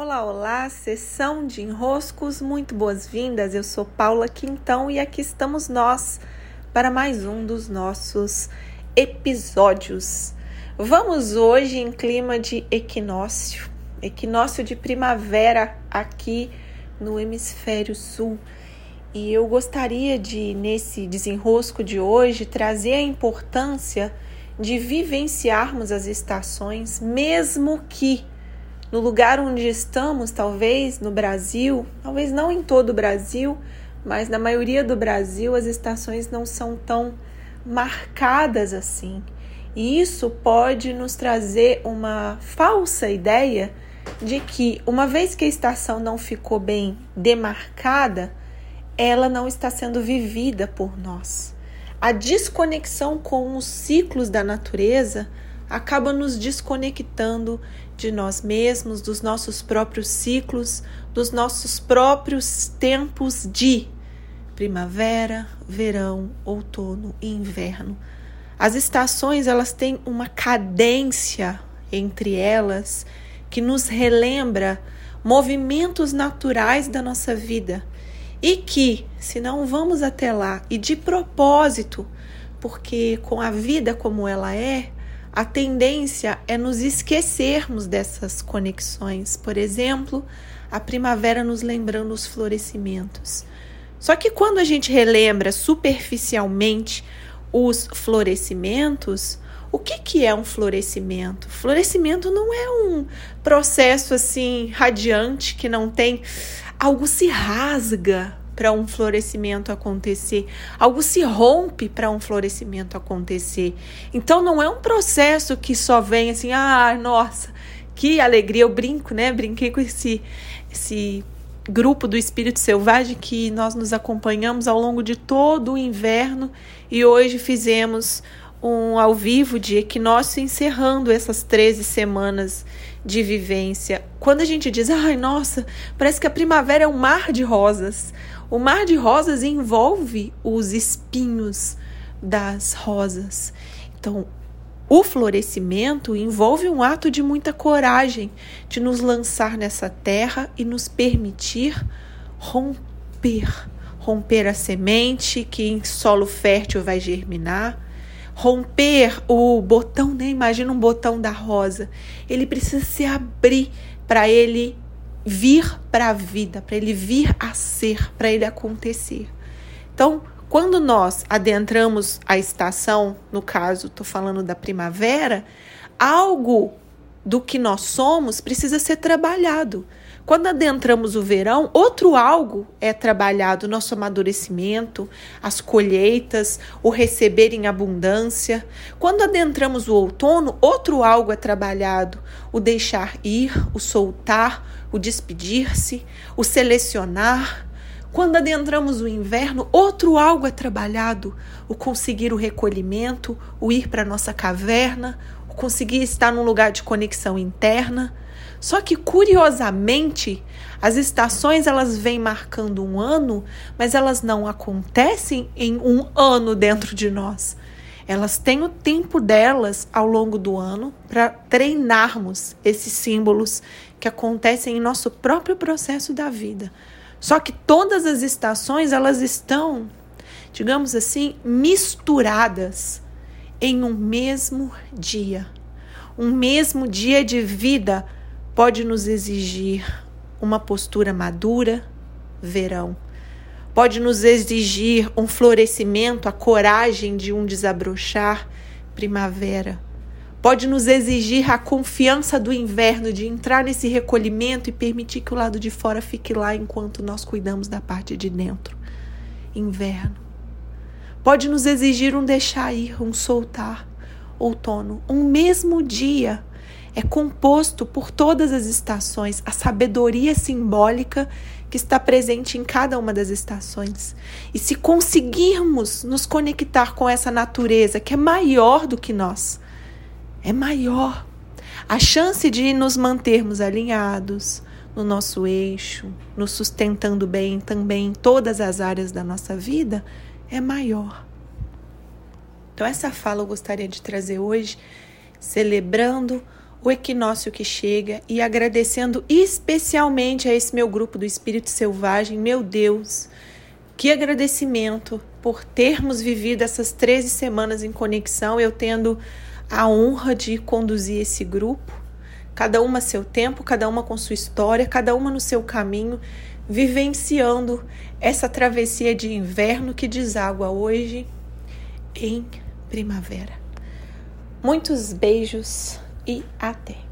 Olá, olá, sessão de enroscos, muito boas-vindas. Eu sou Paula Quintão e aqui estamos nós para mais um dos nossos episódios. Vamos hoje em clima de equinócio, equinócio de primavera aqui no hemisfério sul. E eu gostaria de, nesse desenrosco de hoje, trazer a importância de vivenciarmos as estações, mesmo que no lugar onde estamos, talvez no Brasil, talvez não em todo o Brasil, mas na maioria do Brasil as estações não são tão marcadas assim. E isso pode nos trazer uma falsa ideia de que, uma vez que a estação não ficou bem demarcada, ela não está sendo vivida por nós. A desconexão com os ciclos da natureza acaba nos desconectando de nós mesmos, dos nossos próprios ciclos, dos nossos próprios tempos de primavera, verão, outono e inverno. As estações, elas têm uma cadência entre elas que nos relembra movimentos naturais da nossa vida e que, se não vamos até lá e de propósito, porque com a vida como ela é, a tendência é nos esquecermos dessas conexões. Por exemplo, a primavera nos lembrando os florescimentos. Só que quando a gente relembra superficialmente os florescimentos, o que, que é um florescimento? Florescimento não é um processo assim radiante que não tem algo se rasga, para um florescimento acontecer, algo se rompe para um florescimento acontecer. Então não é um processo que só vem assim, ah, nossa, que alegria, eu brinco, né? Brinquei com esse esse grupo do espírito selvagem que nós nos acompanhamos ao longo de todo o inverno e hoje fizemos um ao vivo de equinócio encerrando essas 13 semanas de vivência. Quando a gente diz, ai, nossa, parece que a primavera é um mar de rosas. O mar de rosas envolve os espinhos das rosas. Então, o florescimento envolve um ato de muita coragem, de nos lançar nessa terra e nos permitir romper. Romper a semente que em solo fértil vai germinar. Romper o botão, né? Imagina um botão da rosa. Ele precisa se abrir para ele vir para a vida, para ele vir a ser, para ele acontecer. Então, quando nós adentramos a estação, no caso, estou falando da primavera, algo do que nós somos precisa ser trabalhado. Quando adentramos o verão, outro algo é trabalhado: nosso amadurecimento, as colheitas, o receber em abundância. Quando adentramos o outono, outro algo é trabalhado: o deixar ir, o soltar, o despedir-se, o selecionar. Quando adentramos o inverno, outro algo é trabalhado: o conseguir o recolhimento, o ir para nossa caverna, conseguir estar num lugar de conexão interna. Só que curiosamente, as estações elas vêm marcando um ano, mas elas não acontecem em um ano dentro de nós. Elas têm o tempo delas ao longo do ano para treinarmos esses símbolos que acontecem em nosso próprio processo da vida. Só que todas as estações elas estão, digamos assim, misturadas em um mesmo dia. Um mesmo dia de vida pode nos exigir uma postura madura, verão. Pode nos exigir um florescimento, a coragem de um desabrochar, primavera. Pode nos exigir a confiança do inverno, de entrar nesse recolhimento e permitir que o lado de fora fique lá enquanto nós cuidamos da parte de dentro. Inverno. Pode nos exigir um deixar ir, um soltar. Outono. Um mesmo dia é composto por todas as estações, a sabedoria simbólica que está presente em cada uma das estações. E se conseguirmos nos conectar com essa natureza que é maior do que nós, é maior. A chance de nos mantermos alinhados no nosso eixo, nos sustentando bem também em todas as áreas da nossa vida, é maior. Então, essa fala eu gostaria de trazer hoje, celebrando o equinócio que chega e agradecendo especialmente a esse meu grupo do Espírito Selvagem, meu Deus. Que agradecimento por termos vivido essas 13 semanas em conexão, eu tendo a honra de conduzir esse grupo, cada uma seu tempo, cada uma com sua história, cada uma no seu caminho, vivenciando essa travessia de inverno que deságua hoje em primavera. Muitos beijos e até!